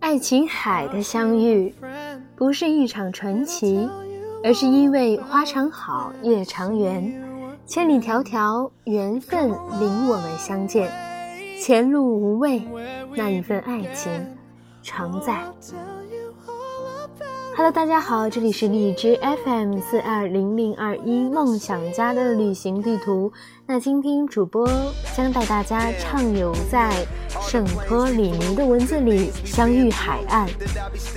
爱琴海的相遇不是一场传奇，而是因为花常好，月长圆，千里迢迢缘分领我们相见，前路无畏，那一份爱情常在。Hello，大家好，这里是荔枝 FM 四二零零二一梦想家的旅行地图。那今天主播将带大家畅游在圣托里尼的文字里，相遇海岸，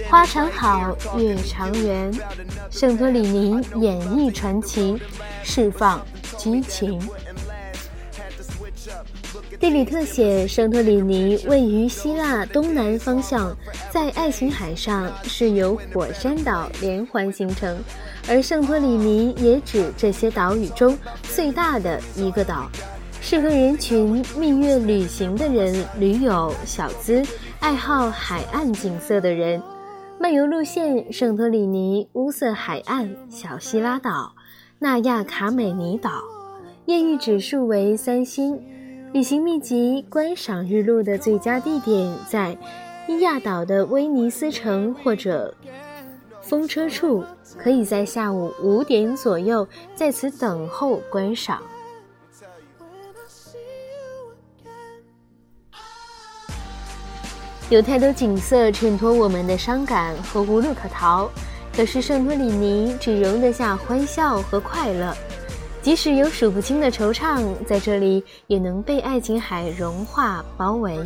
花长好，月长圆，圣托里尼演绎传奇，释放激情。地理特写：圣托里尼位于希腊东南方向，在爱琴海上，是由火山岛连环形成，而圣托里尼也指这些岛屿中最大的一个岛，适合人群蜜月旅行的人、驴友、小资、爱好海岸景色的人。漫游路线：圣托里尼、乌瑟海岸、小希拉岛、纳亚卡美尼岛，艳遇指数为三星。旅行秘籍：观赏日落的最佳地点在伊亚岛的威尼斯城或者风车处，可以在下午五点左右在此等候观赏。有太多景色衬托我们的伤感和无路可逃，可是圣托里尼只容得下欢笑和快乐。即使有数不清的惆怅，在这里也能被爱琴海融化包围，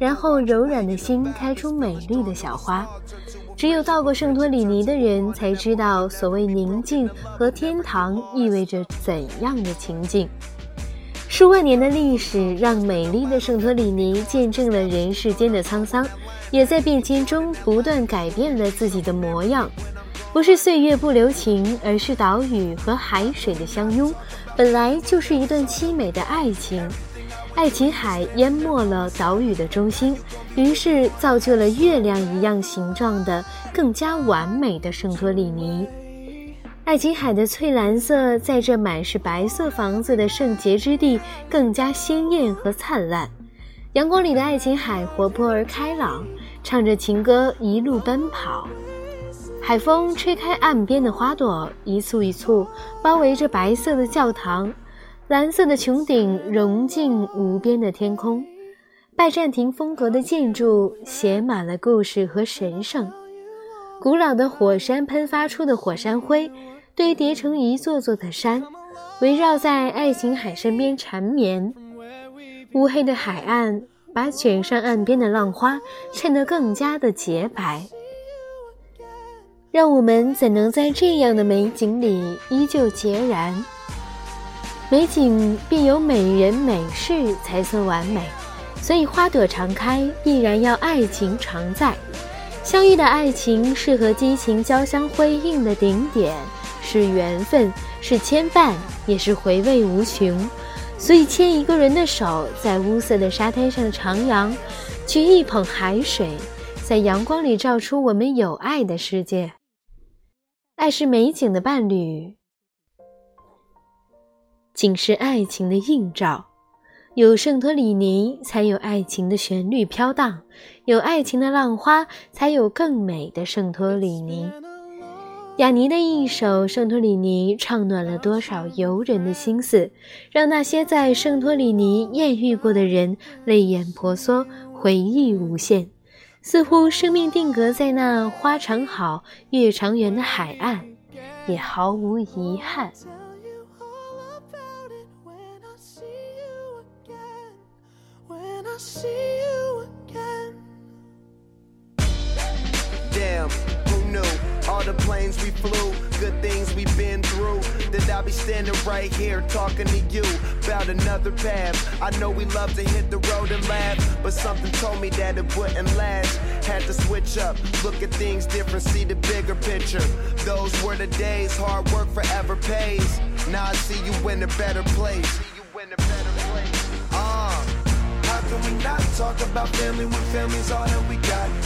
然后柔软的心开出美丽的小花。只有到过圣托里尼的人才知道，所谓宁静和天堂意味着怎样的情境。数万年的历史让美丽的圣托里尼见证了人世间的沧桑，也在变迁中不断改变了自己的模样。不是岁月不留情，而是岛屿和海水的相拥，本来就是一段凄美的爱情。爱琴海淹没了岛屿的中心，于是造就了月亮一样形状的更加完美的圣托里尼。爱琴海的翠蓝色在这满是白色房子的圣洁之地更加鲜艳和灿烂。阳光里的爱琴海活泼而开朗，唱着情歌一路奔跑。海风吹开岸边的花朵，一簇一簇包围着白色的教堂，蓝色的穹顶融进无边的天空。拜占庭风格的建筑写满了故事和神圣。古老的火山喷发出的火山灰堆叠成一座座的山，围绕在爱琴海身边缠绵。乌黑的海岸把卷上岸边的浪花衬得更加的洁白。让我们怎能在这样的美景里依旧孑然？美景必有美人美事才算完美，所以花朵常开，必然要爱情常在。相遇的爱情是和激情交相辉映的顶点，是缘分，是牵绊，也是回味无穷。所以牵一个人的手，在乌色的沙滩上徜徉，取一捧海水，在阳光里照出我们有爱的世界。爱是美景的伴侣，景是爱情的映照。有圣托里尼，才有爱情的旋律飘荡；有爱情的浪花，才有更美的圣托里尼。雅尼的一首《圣托里尼》，唱暖了多少游人的心思，让那些在圣托里尼艳遇过的人泪眼婆娑，回忆无限。似乎生命定格在那花长好月长圆的海岸，也毫无遗憾。The planes we flew, good things we've been through. That I'll be standing right here talking to you about another path. I know we love to hit the road and laugh, but something told me that it wouldn't last. Had to switch up, look at things different, see the bigger picture. Those were the days, hard work forever pays. Now I see you in a better place. Uh, how can we not talk about family when family's all that we got?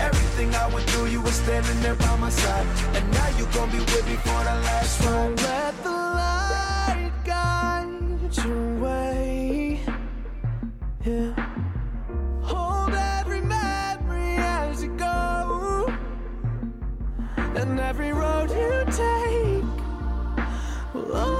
Everything I went through, you were standing there by my side. And now you gon' be with me for the last ride. Don't let the light guide your way. Yeah. Hold every memory as you go. And every road you take will